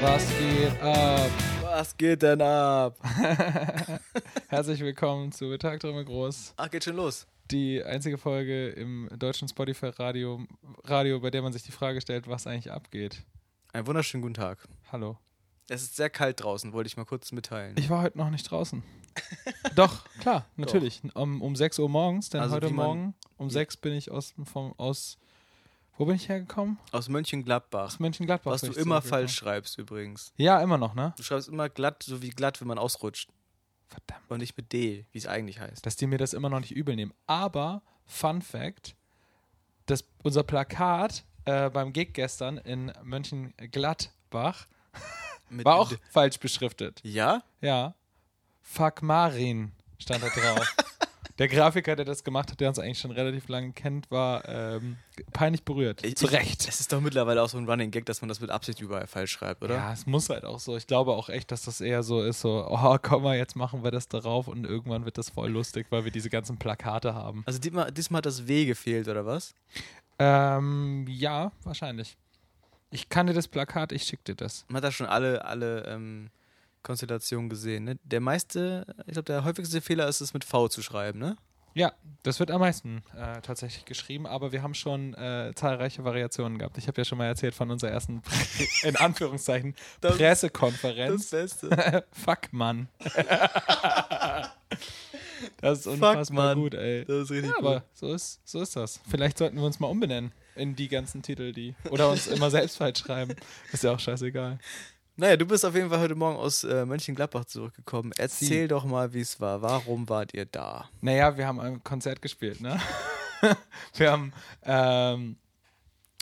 Was geht ab? Was geht denn ab? Herzlich willkommen zu Tagträume Groß. Ach, geht schon los. Die einzige Folge im deutschen Spotify-Radio, Radio, bei der man sich die Frage stellt, was eigentlich abgeht. Einen wunderschönen guten Tag. Hallo. Es ist sehr kalt draußen, wollte ich mal kurz mitteilen. Ich war heute noch nicht draußen. Doch, klar, natürlich. Um, um 6 Uhr morgens, denn Also heute wie man- Morgen um 6 bin ich aus, vom, aus. Wo bin ich hergekommen? Aus Mönchengladbach. Aus Mönchengladbach. Was du immer falsch schreibst übrigens. Ja, immer noch, ne? Du schreibst immer glatt, so wie glatt, wenn man ausrutscht. Verdammt. Und nicht mit D, wie es eigentlich heißt. dass die mir das immer noch nicht übel nehmen. Aber, Fun Fact, das, unser Plakat äh, beim Gig gestern in Mönchengladbach war auch falsch beschriftet. Ja? Ja. Fuck Marin stand da drauf. Der Grafiker, der das gemacht hat, der uns eigentlich schon relativ lange kennt, war ähm, peinlich berührt. Ich- Zu Recht. Es ist doch mittlerweile auch so ein Running Gag, dass man das mit Absicht überall falsch schreibt, oder? Ja, es muss halt auch so. Ich glaube auch echt, dass das eher so ist, so, oh, komm mal, jetzt machen wir das darauf und irgendwann wird das voll lustig, weil wir diese ganzen Plakate haben. Also diesmal, diesmal hat das W gefehlt, oder was? Ähm, ja, wahrscheinlich. Ich kann dir das Plakat, ich schick dir das. Man hat da schon alle, alle ähm, Konstellationen gesehen. Ne? Der meiste, ich glaube, der häufigste Fehler ist es mit V zu schreiben, ne? Ja, das wird am meisten äh, tatsächlich geschrieben, aber wir haben schon äh, zahlreiche Variationen gehabt. Ich habe ja schon mal erzählt von unserer ersten, in Anführungszeichen, Das- Pressekonferenz. Beste. Fuck, Mann. das ist Fuck, unfassbar Mann. gut, ey. Das ist richtig Ja, aber so ist, so ist das. Vielleicht sollten wir uns mal umbenennen in die ganzen Titel, die. Oder uns immer selbst falsch schreiben. Ist ja auch scheißegal. Naja, du bist auf jeden Fall heute Morgen aus äh, Mönchengladbach zurückgekommen. Erzähl Sie. doch mal, wie es war. Warum wart ihr da? Naja, wir haben ein Konzert gespielt, ne? wir haben, ähm,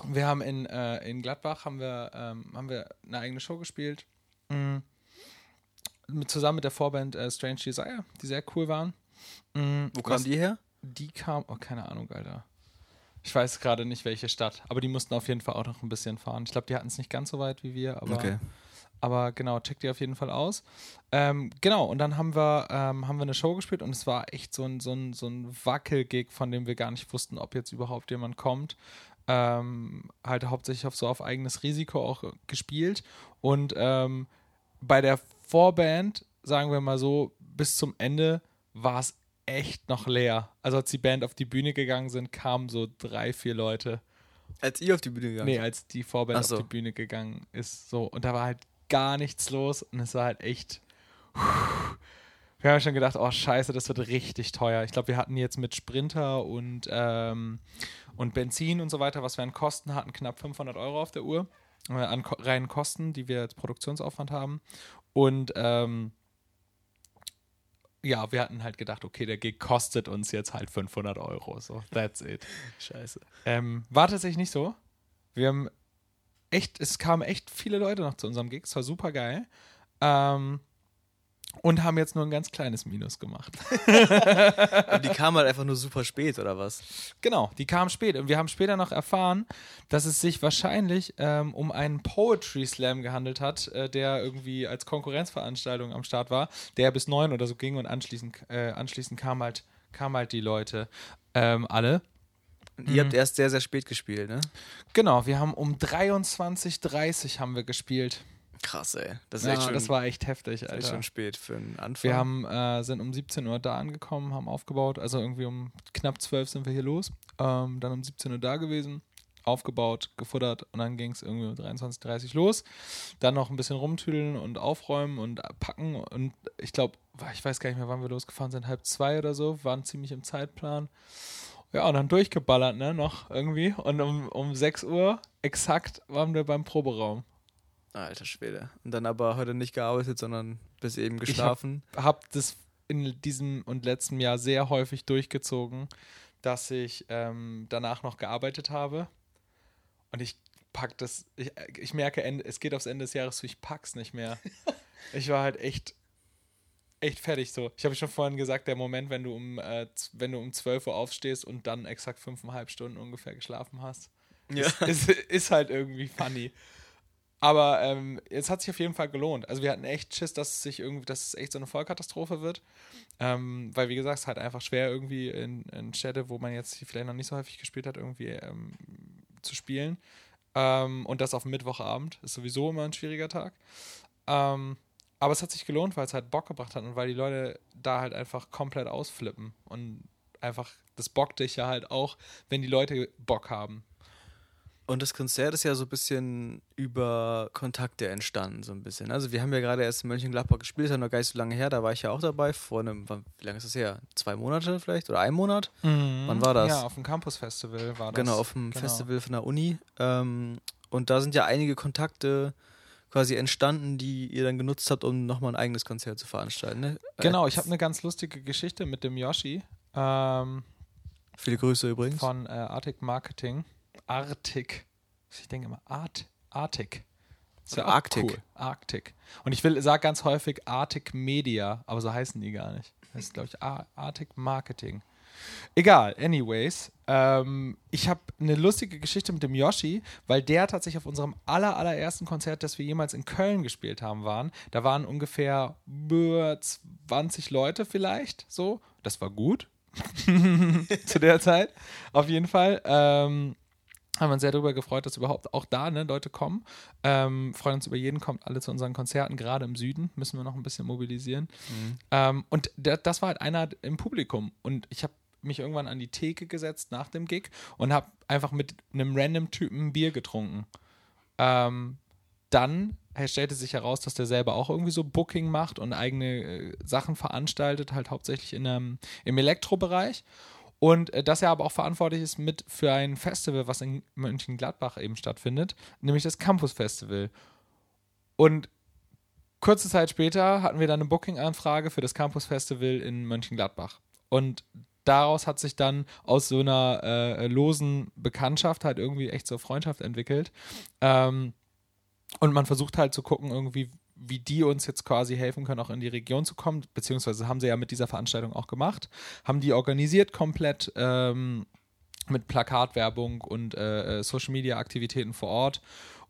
wir haben in, äh, in Gladbach haben wir, ähm, haben wir eine eigene Show gespielt. Mhm. Mit, zusammen mit der Vorband äh, Strange Desire, die sehr cool waren. Mhm. Wo kamen die her? Die kam, oh, keine Ahnung, Alter. Ich weiß gerade nicht, welche Stadt, aber die mussten auf jeden Fall auch noch ein bisschen fahren. Ich glaube, die hatten es nicht ganz so weit wie wir, aber aber genau, checkt die auf jeden Fall aus. Ähm, genau, und dann haben wir, ähm, haben wir eine Show gespielt und es war echt so ein, so ein, so ein Wackelgig, von dem wir gar nicht wussten, ob jetzt überhaupt jemand kommt. Ähm, halt hauptsächlich auf so auf eigenes Risiko auch gespielt. Und ähm, bei der Vorband, sagen wir mal so, bis zum Ende war es echt noch leer. Also als die Band auf die Bühne gegangen sind, kamen so drei, vier Leute. Als ihr auf die Bühne gegangen Nee, als die Vorband so. auf die Bühne gegangen ist. So, und da war halt gar nichts los und es war halt echt. Wir haben schon gedacht, oh scheiße, das wird richtig teuer. Ich glaube, wir hatten jetzt mit Sprinter und, ähm, und Benzin und so weiter, was wir an Kosten hatten, knapp 500 Euro auf der Uhr. Äh, an ko reinen Kosten, die wir als Produktionsaufwand haben. Und ähm, ja, wir hatten halt gedacht, okay, der Gig kostet uns jetzt halt 500 Euro. So, that's it. Scheiße. Ähm, war tatsächlich nicht so. Wir haben echt, es kamen echt viele Leute noch zu unserem Gig, es war super geil. Ähm, und haben jetzt nur ein ganz kleines Minus gemacht. Und die kamen halt einfach nur super spät, oder was? genau, die kamen spät. Und wir haben später noch erfahren, dass es sich wahrscheinlich ähm, um einen Poetry Slam gehandelt hat, äh, der irgendwie als Konkurrenzveranstaltung am Start war, der bis neun oder so ging und anschließend, äh, anschließend kamen halt, kamen halt die Leute ähm, alle. Und ihr habt erst sehr, sehr spät gespielt, ne? Genau, wir haben um 23.30 Uhr haben wir gespielt. Krass, ey. Das ist Ja, schon, das war echt heftig, Alter. schon spät für einen Anfang. Wir haben, äh, sind um 17 Uhr da angekommen, haben aufgebaut. Also irgendwie um knapp 12 sind wir hier los. Ähm, dann um 17 Uhr da gewesen, aufgebaut, gefuttert und dann ging es irgendwie um 23.30 Uhr los. Dann noch ein bisschen rumtüdeln und aufräumen und packen. Und ich glaube, ich weiß gar nicht mehr, wann wir losgefahren sind, halb zwei oder so, waren ziemlich im Zeitplan. Ja, und dann durchgeballert, ne, noch irgendwie. Und um, um 6 Uhr exakt waren wir beim Proberaum. Alter Schwede. Und dann aber heute nicht gearbeitet, sondern bis eben geschlafen. habe das in diesem und letzten Jahr sehr häufig durchgezogen, dass ich ähm, danach noch gearbeitet habe. Und ich pack das, ich, ich merke, es geht aufs Ende des Jahres zu, ich pack's nicht mehr. ich war halt echt, echt fertig so. Ich habe schon vorhin gesagt, der Moment, wenn du um, äh, wenn du um 12 Uhr aufstehst und dann exakt fünfeinhalb Stunden ungefähr geschlafen hast, Ja. ist, ist halt irgendwie funny. Aber ähm, es hat sich auf jeden Fall gelohnt. Also wir hatten echt Schiss, dass es sich irgendwie, dass es echt so eine Vollkatastrophe wird. Ähm, weil, wie gesagt, es ist halt einfach schwer, irgendwie in, in Städte, wo man jetzt vielleicht noch nicht so häufig gespielt hat, irgendwie ähm, zu spielen. Ähm, und das auf Mittwochabend ist sowieso immer ein schwieriger Tag. Ähm, aber es hat sich gelohnt, weil es halt Bock gebracht hat und weil die Leute da halt einfach komplett ausflippen. Und einfach, das bockt dich ja halt auch, wenn die Leute Bock haben. Und das Konzert ist ja so ein bisschen über Kontakte entstanden, so ein bisschen. Also wir haben ja gerade erst in Mönchengladbach gespielt, das ist ja noch gar nicht so lange her, da war ich ja auch dabei, vor einem, wie lange ist das her? Zwei Monate vielleicht oder ein Monat? Mhm. Wann war das? Ja, auf dem Campus-Festival war das. Genau, auf dem genau. Festival von der Uni. Ähm, und da sind ja einige Kontakte quasi entstanden, die ihr dann genutzt habt, um nochmal ein eigenes Konzert zu veranstalten. Ne? Genau, ich habe eine ganz lustige Geschichte mit dem Yoshi. Ähm, Viele Grüße übrigens. Von äh, Arctic Marketing. Arctic. Ich denke immer Art, Arctic. ist ja Arctic. Cool. Arctic. Und ich will sage ganz häufig Arctic Media, aber so heißen die gar nicht. Das ist, glaube ich, Arctic Marketing. Egal, anyways. Ähm, ich habe eine lustige Geschichte mit dem Yoshi, weil der tatsächlich auf unserem aller, allerersten Konzert, das wir jemals in Köln gespielt haben, waren. Da waren ungefähr 20 Leute vielleicht, so. Das war gut. Zu der Zeit. Auf jeden Fall. Ähm, haben wir uns sehr darüber gefreut, dass überhaupt auch da ne, Leute kommen. Ähm, freuen uns über jeden, kommt alle zu unseren Konzerten, gerade im Süden müssen wir noch ein bisschen mobilisieren. Mhm. Ähm, und das war halt einer im Publikum. Und ich habe mich irgendwann an die Theke gesetzt nach dem Gig und habe einfach mit einem random Typen Bier getrunken. Ähm, dann stellte sich heraus, dass der selber auch irgendwie so Booking macht und eigene äh, Sachen veranstaltet, halt hauptsächlich in einem, im Elektrobereich. Und äh, dass er aber auch verantwortlich ist mit für ein Festival, was in Mönchengladbach eben stattfindet, nämlich das Campus Festival. Und kurze Zeit später hatten wir dann eine Booking-Anfrage für das Campus Festival in Mönchengladbach. Und daraus hat sich dann aus so einer äh, losen Bekanntschaft halt irgendwie echt so Freundschaft entwickelt. Ähm, und man versucht halt zu gucken, irgendwie, wie die uns jetzt quasi helfen können, auch in die Region zu kommen, beziehungsweise haben sie ja mit dieser Veranstaltung auch gemacht, haben die organisiert komplett ähm, mit Plakatwerbung und äh, äh Social Media Aktivitäten vor Ort.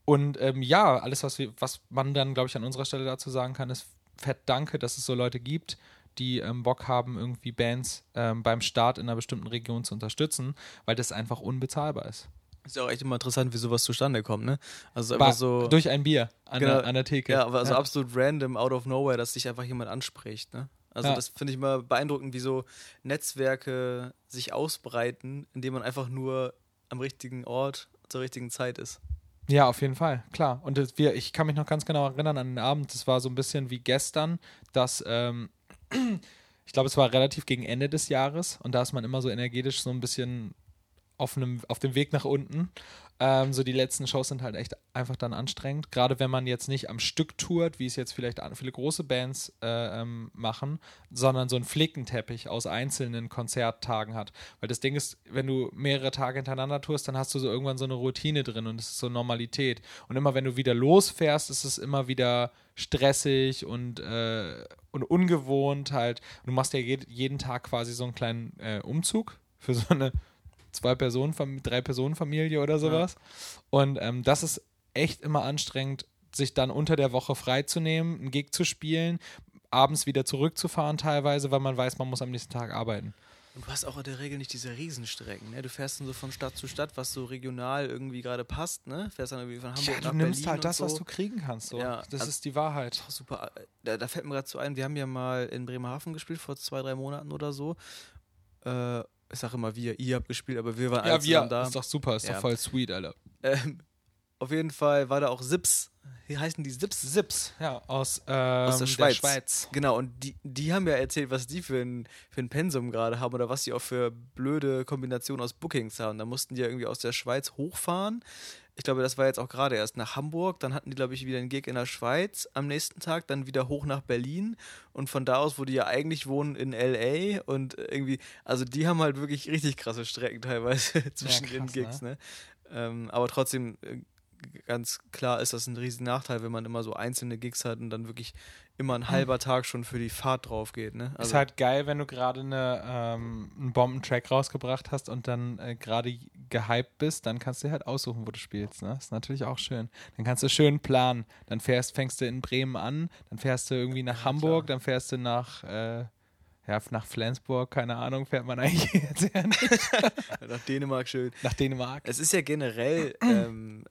Und ähm, ja, alles, was, wir, was man dann, glaube ich, an unserer Stelle dazu sagen kann, ist fett danke, dass es so Leute gibt, die ähm, Bock haben, irgendwie Bands ähm, beim Start in einer bestimmten Region zu unterstützen, weil das einfach unbezahlbar ist. Ist ja auch echt immer interessant, wie sowas zustande kommt, ne? Also einfach so. Durch ein Bier an, genau, der, an der Theke. Ja, aber also ja. absolut random, out of nowhere, dass sich einfach jemand anspricht, ne? Also ja. das finde ich immer beeindruckend, wie so Netzwerke sich ausbreiten, indem man einfach nur am richtigen Ort zur richtigen Zeit ist. Ja, auf jeden Fall, klar. Und wir, ich kann mich noch ganz genau erinnern an den Abend, das war so ein bisschen wie gestern, dass ähm, ich glaube, es war relativ gegen Ende des Jahres und da ist man immer so energetisch so ein bisschen auf, einem, auf dem Weg nach unten. Ähm, so die letzten Shows sind halt echt einfach dann anstrengend. Gerade wenn man jetzt nicht am Stück tourt, wie es jetzt vielleicht viele große Bands äh, ähm, machen, sondern so einen Flickenteppich aus einzelnen Konzerttagen hat. Weil das Ding ist, wenn du mehrere Tage hintereinander tourst, dann hast du so irgendwann so eine Routine drin und es ist so Normalität. Und immer wenn du wieder losfährst, ist es immer wieder stressig und, äh, und ungewohnt halt. Du machst ja jeden Tag quasi so einen kleinen äh, Umzug für so eine zwei Personen, drei Personen Familie oder sowas. Ja. Und ähm, das ist echt immer anstrengend, sich dann unter der Woche freizunehmen, einen Gig zu spielen, abends wieder zurückzufahren teilweise, weil man weiß, man muss am nächsten Tag arbeiten. Und du hast auch in der Regel nicht diese Riesenstrecken, ne? Du fährst dann so von Stadt zu Stadt, was so regional irgendwie gerade passt, ne? Fährst dann irgendwie von Hamburg ja, nach du nimmst halt das, so. was du kriegen kannst, so. Ja, das also, ist die Wahrheit. Super. Da, da fällt mir gerade so ein, wir haben ja mal in Bremerhaven gespielt vor zwei, drei Monaten oder so. Äh, ich sag immer wir, ihr habt gespielt, aber wir waren ja, alle wir, da. Ist doch super, ist ja. doch voll sweet, Alter. Ähm, auf jeden Fall war da auch Sips. Wie heißen die Sips? Sips, ja, aus, ähm, aus der, Schweiz. der, Schweiz. Genau, und die, die haben ja erzählt, was die für ein, für ein Pensum gerade haben oder was sie auch für blöde Kombinationen aus Bookings haben. Da mussten die ja irgendwie aus der Schweiz hochfahren, ich glaube, das war jetzt auch gerade erst nach Hamburg. Dann hatten die, glaube ich, wieder einen Gig in der Schweiz am nächsten Tag, dann wieder hoch nach Berlin. Und von da aus, wo die ja eigentlich wohnen, in LA. Und irgendwie, also die haben halt wirklich richtig krasse Strecken teilweise zwischen ja, krass, den Gigs, ne? ne? Ähm, aber trotzdem, äh, ganz klar ist das ein riesen Nachteil, wenn man immer so einzelne Gigs hat und dann wirklich immer ein halber Tag schon für die Fahrt drauf geht. Ne? Also ist halt geil, wenn du gerade eine, ähm, einen Bombentrack rausgebracht hast und dann äh, gerade gehypt bist, dann kannst du halt aussuchen, wo du spielst. Ne? Ist natürlich auch schön. Dann kannst du schön planen. Dann fährst, fängst du in Bremen an, dann fährst du irgendwie nach Hamburg, dann fährst du nach äh, ja, nach Flensburg, keine Ahnung, fährt man eigentlich jetzt ja nicht. nach Dänemark schön. Nach Dänemark. Es ist ja generell ähm,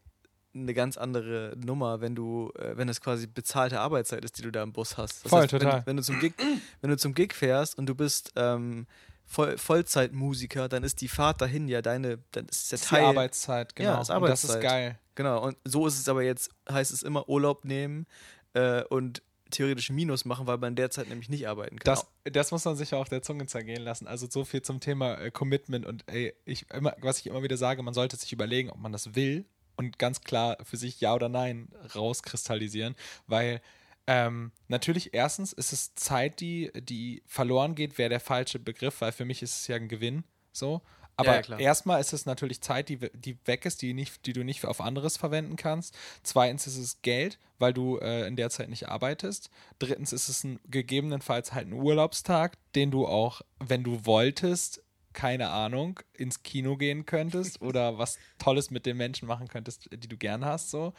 eine ganz andere Nummer, wenn du, äh, wenn es quasi bezahlte Arbeitszeit ist, die du da im Bus hast. Das Voll, heißt, total. Wenn, wenn, du zum Gig, wenn du zum Gig fährst und du bist ähm, Voll, Vollzeitmusiker, dann ist die Fahrt dahin ja deine, dann ist der Teil. Die Arbeitszeit, genau. Ja, ist Arbeitszeit. Und das ist geil. Genau, und so ist es aber jetzt, heißt es immer Urlaub nehmen äh, und theoretisch Minus machen, weil man derzeit nämlich nicht arbeiten kann. Das, das muss man sich ja auf der Zunge zergehen lassen. Also so viel zum Thema äh, Commitment und ey, ich immer, was ich immer wieder sage, man sollte sich überlegen, ob man das will und ganz klar für sich Ja oder Nein rauskristallisieren, weil ähm, natürlich, erstens ist es Zeit, die, die verloren geht, wäre der falsche Begriff, weil für mich ist es ja ein Gewinn. So. Aber ja, erstmal ist es natürlich Zeit, die, die weg ist, die, nicht, die du nicht auf anderes verwenden kannst. Zweitens ist es Geld, weil du äh, in der Zeit nicht arbeitest. Drittens ist es ein, gegebenenfalls halt ein Urlaubstag, den du auch, wenn du wolltest, keine Ahnung, ins Kino gehen könntest oder was Tolles mit den Menschen machen könntest, die du gern hast, so.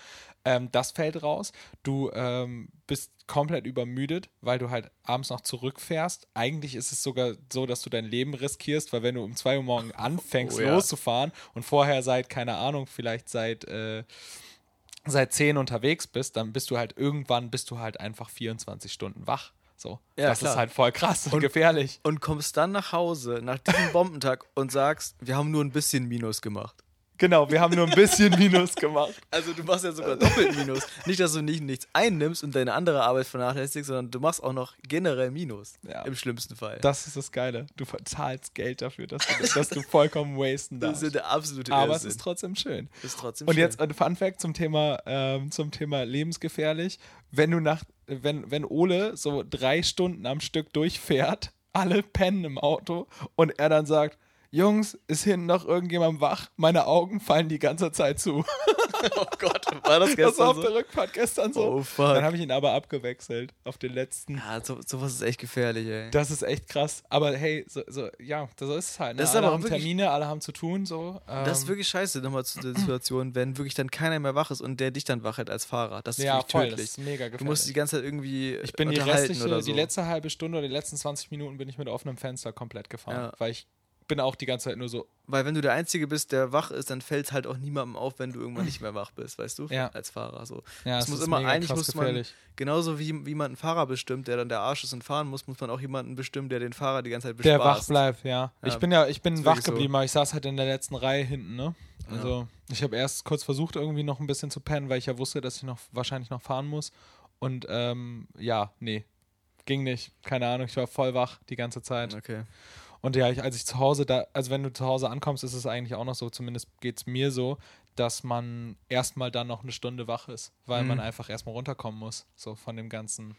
Ähm, das fällt raus. Du ähm, bist komplett übermüdet, weil du halt abends noch zurückfährst. Eigentlich ist es sogar so, dass du dein Leben riskierst, weil wenn du um 2 Uhr morgens anfängst, oh, ja. loszufahren und vorher seit, keine Ahnung, vielleicht seit äh, seit 10 unterwegs bist, dann bist du halt irgendwann bist du halt einfach 24 Stunden wach. So, ja, das klar. ist halt voll krass und, und, gefährlich. Und kommst dann nach Hause nach diesem Bombentag und sagst, wir haben nur ein bisschen Minus gemacht. Genau, wir haben nur ein bisschen Minus gemacht. Also du machst ja sogar doppelt Minus. Nicht, dass du nicht nichts einnimmst und deine andere Arbeit vernachlässigst, sondern du machst auch noch generell Minus. Ja. Im schlimmsten Fall. Das ist das Geile. Du zahlst Geld dafür, dass du, dass du vollkommen wasten darfst. Das ist der absolute Aber es ist trotzdem schön. Ist trotzdem und schön. jetzt ein Fun Fact zum Thema, ähm, zum Thema lebensgefährlich. Wenn du nach, wenn, wenn Ole so drei Stunden am Stück durchfährt, alle pennen im Auto und er dann sagt, Jungs, ist hinten noch irgendjemand wach? Meine Augen fallen die ganze Zeit zu. oh Gott, war das gestern Das war auf so? der Rückfahrt gestern so. Oh fuck. Dann habe ich ihn aber abgewechselt auf den letzten. Ja, so, sowas ist echt gefährlich, ey. Das ist echt krass. Aber hey, so, so ja, so ist es halt. Ne? Das ist alle aber haben wirklich, Termine, alle haben zu tun, so. Ähm. Das ist ähm. wirklich scheiße, nochmal zu der Situation, wenn wirklich dann keiner mehr wach ist und der dich dann wach hält als Fahrer. Das ist ja, wirklich voll, tödlich. Das ist mega gefährlich. Du musst die ganze Zeit irgendwie Ich bin die restliche, so. die letzte halbe Stunde oder die letzten 20 Minuten bin ich mit offenem Fenster komplett gefahren, ja. weil ich bin auch die ganze Zeit nur so. Weil wenn du der Einzige bist, der wach ist, dann fällt es halt auch niemandem auf, wenn du irgendwann nicht mehr wach bist, weißt du? Ja. Als Fahrer. So. Ja, es muss immer, eigentlich muss man, genauso wie, wie man einen Fahrer bestimmt, der dann der Arsch ist und fahren muss, muss man auch jemanden bestimmen, der den Fahrer die ganze Zeit bespaßt. Der wach bleibt, ja. ja. Ich bin ja, ich bin wach geblieben, so. aber ich saß halt in der letzten Reihe hinten, ne? Also, ja. ich habe erst kurz versucht, irgendwie noch ein bisschen zu pennen, weil ich ja wusste, dass ich noch wahrscheinlich noch fahren muss. Und ähm, ja, nee. Ging nicht. Keine Ahnung, ich war voll wach die ganze Zeit. Okay. Und ja, ich, als ich zu Hause da, also wenn du zu Hause ankommst, ist es eigentlich auch noch so, zumindest geht es mir so, dass man erstmal dann noch eine Stunde wach ist, weil mhm. man einfach erstmal runterkommen muss, so von dem ganzen.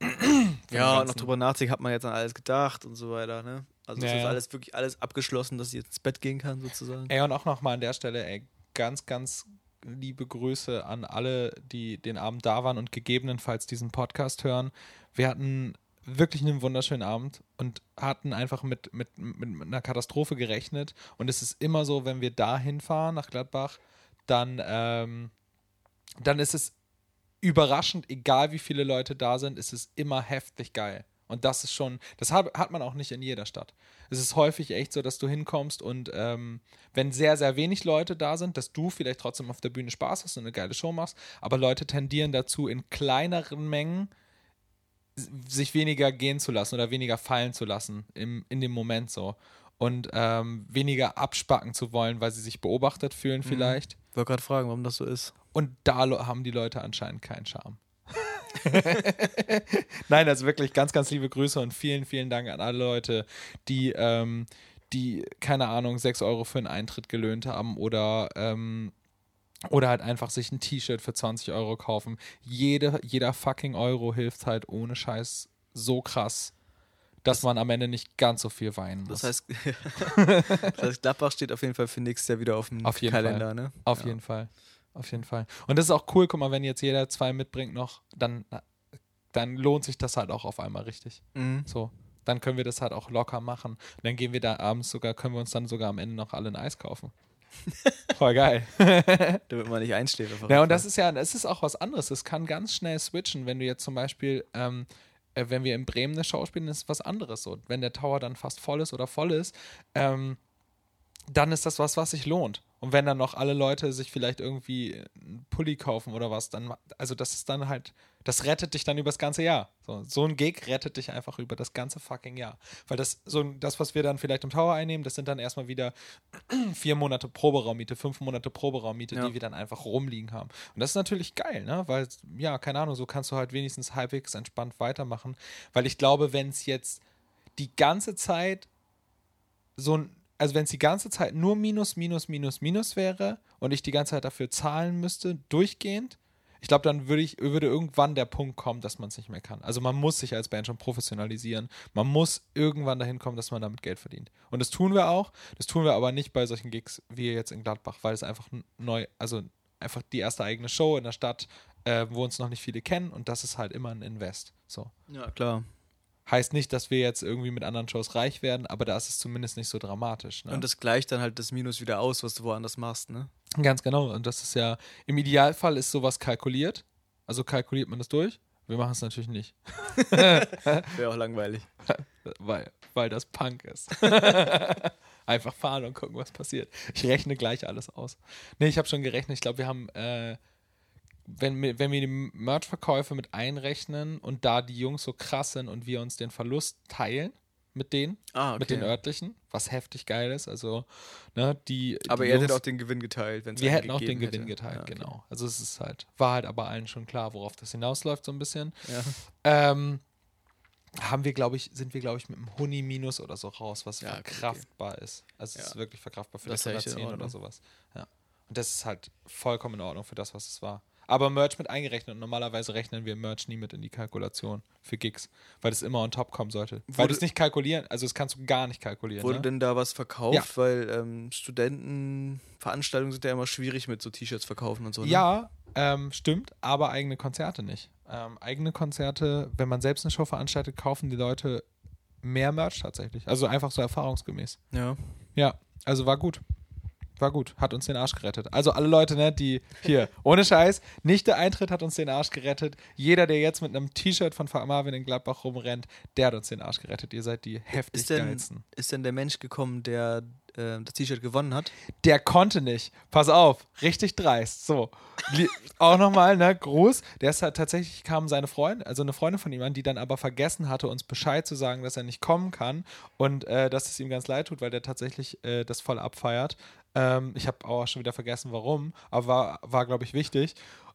ja, und noch drüber nachdenken, hat man jetzt an alles gedacht und so weiter, ne? Also ja, ist alles wirklich alles abgeschlossen, dass ich jetzt ins Bett gehen kann, sozusagen. Ey, und auch nochmal an der Stelle, ey, ganz, ganz liebe Grüße an alle, die den Abend da waren und gegebenenfalls diesen Podcast hören. Wir hatten wirklich einen wunderschönen Abend und hatten einfach mit, mit, mit, einer Katastrophe gerechnet. Und es ist immer so, wenn wir da hinfahren nach Gladbach, dann, ähm, dann ist es überraschend, egal wie viele Leute da sind, ist es immer heftig geil. Und das ist schon, das hat, hat man auch nicht in jeder Stadt. Es ist häufig echt so, dass du hinkommst und ähm, wenn sehr, sehr wenig Leute da sind, dass du vielleicht trotzdem auf der Bühne Spaß hast und eine geile Show machst, aber Leute tendieren dazu, in kleineren Mengen sich weniger gehen zu lassen oder weniger fallen zu lassen im, in dem Moment so. Und ähm, weniger abspacken zu wollen, weil sie sich beobachtet fühlen, mhm. vielleicht. Ich wollte gerade fragen, warum das so ist. Und da haben die Leute anscheinend keinen Charme. Nein, also wirklich ganz, ganz liebe Grüße und vielen, vielen Dank an alle Leute, die, ähm, die keine Ahnung, 6 Euro für einen Eintritt gelöhnt haben oder ähm, oder halt einfach sich ein T-Shirt für 20 Euro kaufen. Jede, jeder fucking Euro hilft halt ohne Scheiß so krass, dass das man am Ende nicht ganz so viel weinen muss. Das heißt, das heißt Gladbach steht auf jeden Fall für nächstes Jahr wieder auf dem auf Kalender, Fall. ne? Auf ja. jeden Fall. Auf jeden Fall. Und das ist auch cool, guck mal, wenn jetzt jeder zwei mitbringt noch, dann, dann lohnt sich das halt auch auf einmal richtig. Mhm. So. Dann können wir das halt auch locker machen. Und dann gehen wir da abends sogar, können wir uns dann sogar am Ende noch alle ein Eis kaufen. Voll geil. Damit man nicht einsteht. Ja, und das ist ja, das ist auch was anderes. Es kann ganz schnell switchen, wenn du jetzt zum Beispiel, ähm, äh, wenn wir in Bremen eine Show spielen, ist was anderes so. Wenn der Tower dann fast voll ist oder voll ist, ähm, dann ist das was, was sich lohnt. Und wenn dann noch alle Leute sich vielleicht irgendwie einen Pulli kaufen oder was, dann, also das ist dann halt, das rettet dich dann über das ganze Jahr. So, so ein Gig rettet dich einfach über das ganze fucking Jahr. Weil das, so das, was wir dann vielleicht im Tower einnehmen, das sind dann erstmal wieder vier Monate Proberaummiete, fünf Monate Proberaummiete, ja. die wir dann einfach rumliegen haben. Und das ist natürlich geil, ne? Weil, ja, keine Ahnung, so kannst du halt wenigstens halbwegs entspannt weitermachen. Weil ich glaube, wenn es jetzt die ganze Zeit so ein also wenn es die ganze Zeit nur Minus, Minus, Minus, Minus wäre und ich die ganze Zeit dafür zahlen müsste, durchgehend, ich glaube, dann würde ich, würde irgendwann der Punkt kommen, dass man es nicht mehr kann. Also man muss sich als Band schon professionalisieren. Man muss irgendwann dahin kommen, dass man damit Geld verdient. Und das tun wir auch. Das tun wir aber nicht bei solchen Gigs wie jetzt in Gladbach, weil es einfach neu, also einfach die erste eigene Show in der Stadt, äh, wo uns noch nicht viele kennen und das ist halt immer ein Invest. So. Ja, klar. Heißt nicht, dass wir jetzt irgendwie mit anderen Shows reich werden, aber da ist es zumindest nicht so dramatisch. Ne? Und das gleicht dann halt das Minus wieder aus, was du woanders machst, ne? Ganz genau. Und das ist ja, im Idealfall ist sowas kalkuliert. Also kalkuliert man das durch. Wir machen es natürlich nicht. Wäre auch langweilig. weil, weil das Punk ist. Einfach fahren und gucken, was passiert. Ich rechne gleich alles aus. Nee, ich habe schon gerechnet. Ich glaube, wir haben äh, wenn, wenn wir die Merch-Verkäufe mit einrechnen und da die Jungs so krass sind und wir uns den Verlust teilen mit denen, ah, okay. mit den örtlichen, was heftig geil ist. Also, ne, die. Aber die ihr hättet auch den Gewinn geteilt, wenn es Wir hätten auch den Gewinn hätte. geteilt, ja, okay. genau. Also es ist halt, war halt aber allen schon klar, worauf das hinausläuft, so ein bisschen. Ja. Ähm, haben wir, glaube ich, sind wir, glaube ich, mit einem Huni minus oder so raus, was ja, verkraftbar okay. ist. Also es ist wirklich verkraftbar für das 110 oder sowas. Ja. Und das ist halt vollkommen in Ordnung für das, was es war aber Merch mit eingerechnet. Und normalerweise rechnen wir Merch nie mit in die Kalkulation für Gigs, weil es immer on top kommen sollte. Wurde weil du es nicht kalkulieren, also das kannst du gar nicht kalkulieren. Wurde ne? denn da was verkauft? Ja. Weil ähm, Studentenveranstaltungen sind ja immer schwierig mit so T-Shirts verkaufen und so. Ne? Ja, ähm, stimmt, aber eigene Konzerte nicht. Ähm, eigene Konzerte, wenn man selbst eine Show veranstaltet, kaufen die Leute mehr Merch tatsächlich. Also einfach so erfahrungsgemäß. Ja. Ja, also war gut war gut, hat uns den Arsch gerettet. Also alle Leute, ne, die hier, ohne Scheiß, nicht der Eintritt hat uns den Arsch gerettet. Jeder, der jetzt mit einem T-Shirt von Marvin in Gladbach rumrennt, der hat uns den Arsch gerettet. Ihr seid die heftig ist denn, geilsten. Ist denn der Mensch gekommen, der äh, das T-Shirt gewonnen hat? Der konnte nicht. Pass auf, richtig dreist. So. auch nochmal, ne, Gruß. Der ist halt tatsächlich kam seine Freundin, also eine Freundin von ihm an, die dann aber vergessen hatte, uns Bescheid zu sagen, dass er nicht kommen kann und äh, dass es ihm ganz leid tut, weil der tatsächlich äh, das voll abfeiert. Ähm, ich habe auch schon wieder vergessen, warum, aber war, war glaube ich, wichtig.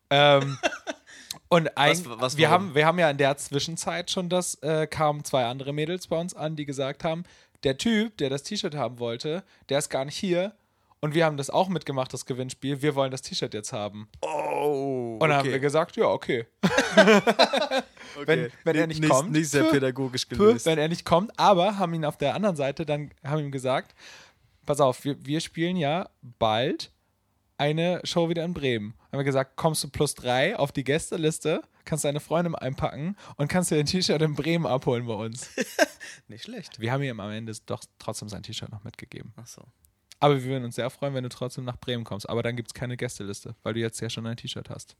Ähm, und ein, was, was, wir, haben, wir haben ja in der Zwischenzeit schon das, äh, kamen zwei andere Mädels bei uns an, die gesagt haben, der Typ, der das T-Shirt haben wollte, der ist gar nicht hier. Und wir haben das auch mitgemacht, das Gewinnspiel. Wir wollen das T-Shirt jetzt haben. Oh. Und dann okay. haben wir gesagt, ja, okay. okay. Wenn, wenn er nicht, nicht kommt. Nicht sehr pädagogisch gelöst. Wenn er nicht kommt, aber haben ihn auf der anderen Seite dann, haben ihm gesagt, pass auf, wir, wir spielen ja bald eine Show wieder in Bremen. Haben wir gesagt, kommst du plus drei auf die Gästeliste, kannst deine Freundin einpacken und kannst dir ein T-Shirt in Bremen abholen bei uns. Nicht schlecht. Wir haben ihm am Ende doch trotzdem sein T-Shirt noch mitgegeben. Ach so. Aber wir würden uns sehr freuen, wenn du trotzdem nach Bremen kommst. Aber dann gibt es keine Gästeliste, weil du jetzt ja schon ein T-Shirt hast.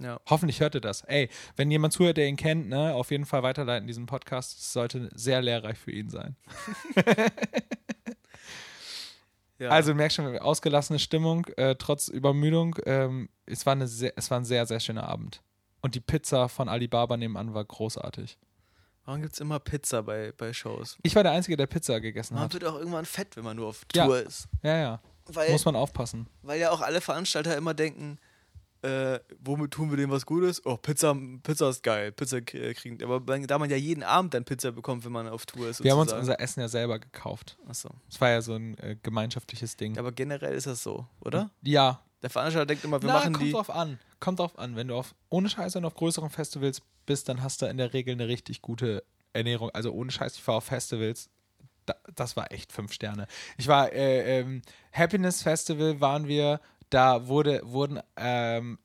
Ja. Hoffentlich hört ihr das. Ey, wenn jemand zuhört, der ihn kennt, ne, auf jeden Fall weiterleiten diesen Podcast. Es sollte sehr lehrreich für ihn sein. Ja. Also merkst schon, ausgelassene Stimmung, äh, trotz Übermüdung. Ähm, es, war eine sehr, es war ein sehr, sehr schöner Abend. Und die Pizza von Alibaba nebenan war großartig. Warum gibt es immer Pizza bei, bei Shows? Ich war der Einzige, der Pizza gegessen man hat. Man wird auch irgendwann fett, wenn man nur auf Tour ja. ist. Ja, ja. Weil, Muss man aufpassen. Weil ja auch alle Veranstalter immer denken, äh, womit tun wir dem was Gutes? Oh, Pizza, Pizza ist geil, Pizza äh, kriegen. Aber da man ja jeden Abend dann Pizza bekommt, wenn man auf Tour ist. Wir haben uns unser Essen ja selber gekauft. Achso. Das war ja so ein äh, gemeinschaftliches Ding. Aber generell ist das so, oder? Ja. Der Veranstalter denkt immer, wir Na, machen kommt die. Kommt drauf an. Kommt drauf an. Wenn du auf, ohne Scheiß und auf größeren Festivals bist, dann hast du in der Regel eine richtig gute Ernährung. Also ohne Scheiß, ich war auf Festivals, das war echt fünf Sterne. Ich war äh, ähm, Happiness Festival waren wir, da wurde, wurden ähm,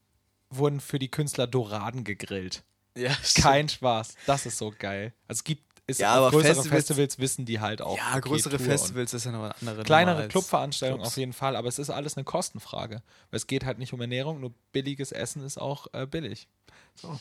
wurden für die Künstler Doraden gegrillt. Ja, Kein Spaß. Das ist so geil. Also es gibt ist ja, aber größere Festivals, Festivals, wissen die halt auch. Ja, größere Festivals ist ja noch eine andere Kleinere Clubveranstaltungen auf jeden Fall, aber es ist alles eine Kostenfrage. Weil es geht halt nicht um Ernährung, nur billiges Essen ist auch äh, billig. So.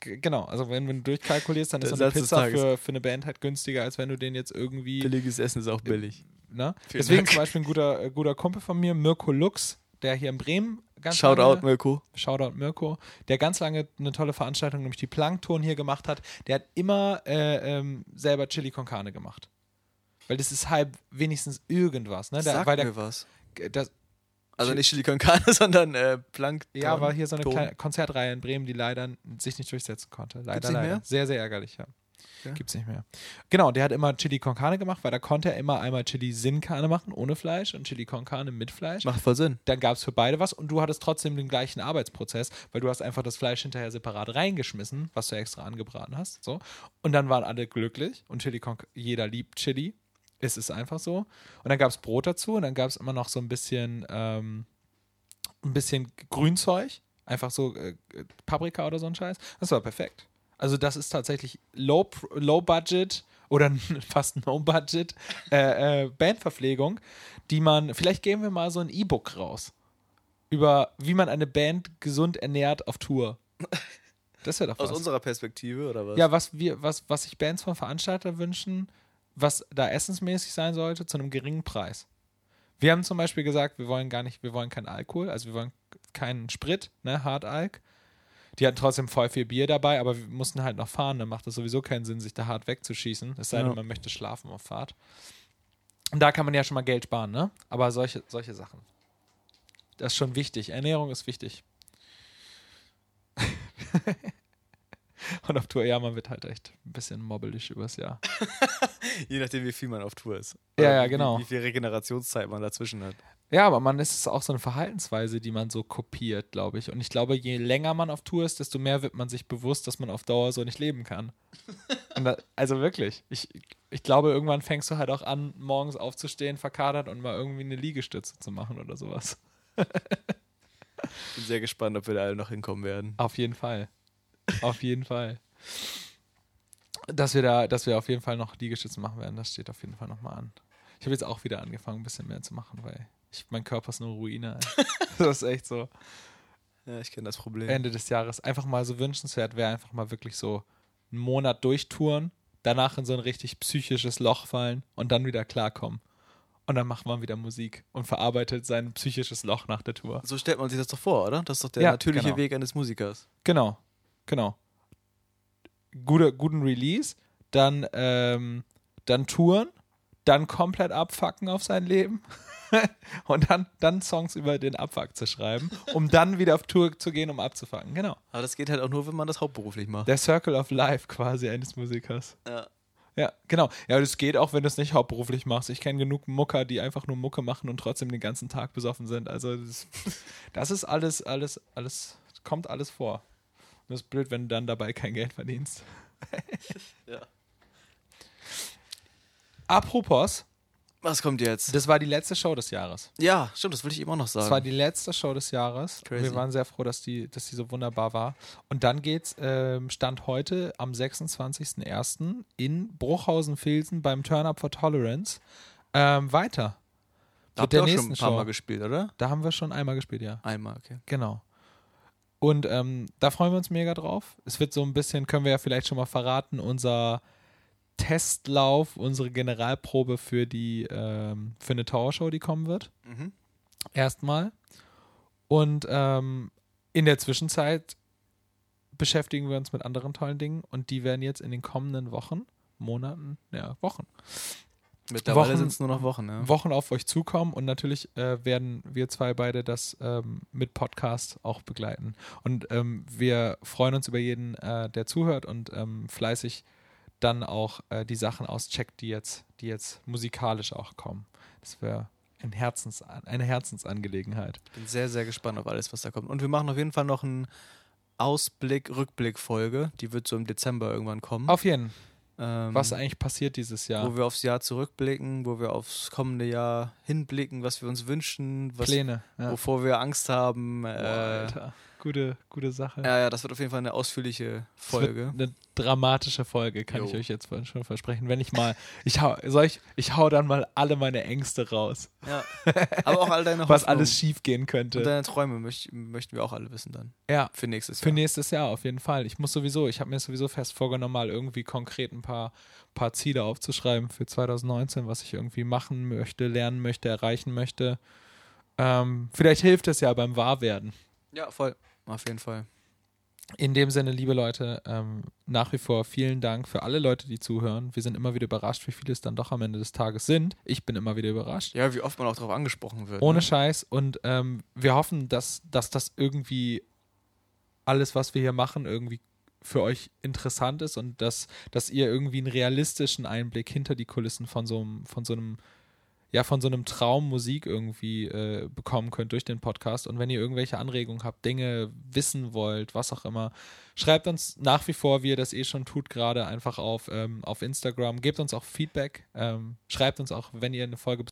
Genau, also wenn, wenn du durchkalkulierst, dann ist eine Pizza für, für eine Band halt günstiger, als wenn du den jetzt irgendwie. Billiges Essen ist auch billig. ne? Deswegen Dank. zum Beispiel ein guter, äh, guter Kumpel von mir, Mirko Lux, der hier in Bremen ganz Shoutout lange, Mirko. Shoutout Mirko, der ganz lange eine tolle Veranstaltung, nämlich die Plankton hier gemacht hat. Der hat immer äh, ähm, selber Chili con Carne gemacht. Weil das ist halt wenigstens irgendwas, ne? Der, Sag weil mir was. Das, also nicht Chili con Carne, sondern äh, Plankton. Ja, war hier so eine kleine Konzertreihe in Bremen, die leider sich nicht durchsetzen konnte. Leider, leider. Mehr? Sehr, sehr ärgerlich, ja. Okay. Gibt's nicht mehr. Genau, der hat immer Chili con Carne gemacht, weil da konnte er immer einmal Chili Sin Carne machen, ohne Fleisch, und Chili con Carne mit Fleisch. Macht voll Sinn. Dann gab es für beide was und du hattest trotzdem den gleichen Arbeitsprozess, weil du hast einfach das Fleisch hinterher separat reingeschmissen, was du extra angebraten hast. So. Und dann waren alle glücklich und Chili con jeder liebt Chili. Es ist einfach so. Und dann gab es Brot dazu und dann gab es immer noch so ein bisschen, ähm, ein bisschen Grünzeug. Einfach so äh, Paprika oder so ein Scheiß. Das war perfekt. Also das ist tatsächlich low, low budget oder fast no budget äh, äh, Bandverpflegung, die man, vielleicht geben wir mal so ein E-Book raus über wie man eine Band gesund ernährt auf Tour. Das wäre doch was. Aus unserer Perspektive oder was? Ja, was wir, was, was sich Bands von Veranstaltern wünschen, was da essensmäßig sein sollte, zu einem geringen Preis. Wir haben zum Beispiel gesagt, wir wollen gar nicht, wir wollen keinen Alkohol, also wir wollen keinen Sprit, ne, Hartalk. Die hatten trotzdem voll viel Bier dabei, aber wir mussten halt noch fahren. Dann macht es sowieso keinen Sinn, sich da hart wegzuschießen. Es sei denn, ja. man möchte schlafen auf Fahrt. Und da kann man ja schon mal Geld sparen, ne? Aber solche, solche Sachen. Das ist schon wichtig. Ernährung ist wichtig. Und auf Tour, ja, man wird halt echt ein bisschen mobbelig übers Jahr. Je nachdem, wie viel man auf Tour ist. Ja, ja, genau. Wie, wie viel Regenerationszeit man dazwischen hat. Ja, aber man ist es auch so eine Verhaltensweise, die man so kopiert, glaube ich. Und ich glaube, je länger man auf Tour ist, desto mehr wird man sich bewusst, dass man auf Dauer so nicht leben kann. da, also wirklich. Ich, ich glaube, irgendwann fängst du halt auch an, morgens aufzustehen, verkadert und mal irgendwie eine Liegestütze zu machen oder sowas. Bin sehr gespannt, ob wir da alle noch hinkommen werden. Auf jeden Fall. Auf jeden Fall. Dass wir da, dass wir auf jeden Fall noch Liegestützen machen werden, das steht auf jeden Fall nochmal an. Ich habe jetzt auch wieder angefangen, ein bisschen mehr zu machen, weil ich, mein Körper ist eine Ruine. das ist echt so. Ja, ich kenne das Problem. Ende des Jahres. Einfach mal so wünschenswert wäre einfach mal wirklich so einen Monat durchtouren, danach in so ein richtig psychisches Loch fallen und dann wieder klarkommen. Und dann macht man wieder Musik und verarbeitet sein psychisches Loch nach der Tour. So stellt man sich das doch vor, oder? Das ist doch der ja, natürliche genau. Weg eines Musikers. Genau, genau. Gute, guten Release, dann, ähm, dann touren, dann komplett abfacken auf sein Leben und dann, dann Songs über den Abfuck zu schreiben, um dann wieder auf Tour zu gehen, um abzufangen. Genau. Aber das geht halt auch nur, wenn man das hauptberuflich macht. Der Circle of Life quasi eines Musikers. Ja. Ja, genau. Ja, das geht auch, wenn du es nicht hauptberuflich machst. Ich kenne genug Mucker, die einfach nur Mucke machen und trotzdem den ganzen Tag besoffen sind. Also das, das ist alles, alles, alles, kommt alles vor. Das ist blöd, wenn du dann dabei kein Geld verdienst. ja. Apropos, was kommt jetzt? Das war die letzte Show des Jahres. Ja, stimmt, das würde ich immer noch sagen. Das war die letzte Show des Jahres. Crazy. Wir waren sehr froh, dass die, dass die so wunderbar war. Und dann geht's, ähm, Stand heute am 26.01. in Bruchhausen-Filsen beim Turn Up for Tolerance ähm, weiter. Da habt ihr auch schon ein paar Show. Mal gespielt, oder? Da haben wir schon einmal gespielt, ja. Einmal, okay. Genau. Und ähm, da freuen wir uns mega drauf. Es wird so ein bisschen, können wir ja vielleicht schon mal verraten, unser Testlauf, unsere Generalprobe für die ähm, für eine Towershow, die kommen wird. Mhm. Erstmal. Und ähm, in der Zwischenzeit beschäftigen wir uns mit anderen tollen Dingen und die werden jetzt in den kommenden Wochen, Monaten, ja, Wochen. Mittlerweile sind es nur noch Wochen, ja. Wochen auf euch zukommen und natürlich äh, werden wir zwei beide das ähm, mit Podcast auch begleiten. Und ähm, wir freuen uns über jeden, äh, der zuhört und ähm, fleißig dann auch äh, die Sachen auscheckt, die jetzt, die jetzt musikalisch auch kommen. Das wäre ein Herzens, eine Herzensangelegenheit. Ich bin sehr, sehr gespannt auf alles, was da kommt. Und wir machen auf jeden Fall noch einen Ausblick, Rückblick-Folge. Die wird so im Dezember irgendwann kommen. Auf jeden ähm, was eigentlich passiert dieses Jahr? Wo wir aufs Jahr zurückblicken, wo wir aufs kommende Jahr hinblicken, was wir uns wünschen, was, Pläne, ja. wovor wir Angst haben. Äh, Boah, gute, gute Sache. Ja, ja, das wird auf jeden Fall eine ausführliche Folge. eine dramatische Folge, kann jo. ich euch jetzt schon versprechen. Wenn ich mal, ich hau, soll ich, ich hau dann mal alle meine Ängste raus. Ja. Aber auch all deine Hoffnung. Was alles schief gehen könnte. Und deine Träume möcht, möchten wir auch alle wissen dann. Ja. Für nächstes Jahr. Für nächstes Jahr auf jeden Fall. Ich muss sowieso, ich habe mir sowieso fest vorgenommen, mal irgendwie konkret ein paar, paar Ziele aufzuschreiben für 2019, was ich irgendwie machen möchte, lernen möchte, erreichen möchte. Ähm, vielleicht hilft es ja beim Wahrwerden. Ja, voll. Auf jeden Fall. In dem Sinne, liebe Leute, ähm, nach wie vor vielen Dank für alle Leute, die zuhören. Wir sind immer wieder überrascht, wie viele es dann doch am Ende des Tages sind. Ich bin immer wieder überrascht. Ja, wie oft man auch darauf angesprochen wird. Ohne ne? Scheiß. Und ähm, wir hoffen, dass, dass das irgendwie alles, was wir hier machen, irgendwie für euch interessant ist und dass, dass ihr irgendwie einen realistischen Einblick hinter die Kulissen von so einem, von so einem ja von so einem Traum Musik irgendwie äh, bekommen könnt durch den Podcast. Und wenn ihr irgendwelche Anregungen habt, Dinge wissen wollt, was auch immer, schreibt uns nach wie vor, wie ihr das eh schon tut, gerade einfach auf, ähm, auf Instagram. Gebt uns auch Feedback. Ähm, schreibt uns auch, wenn ihr eine Folge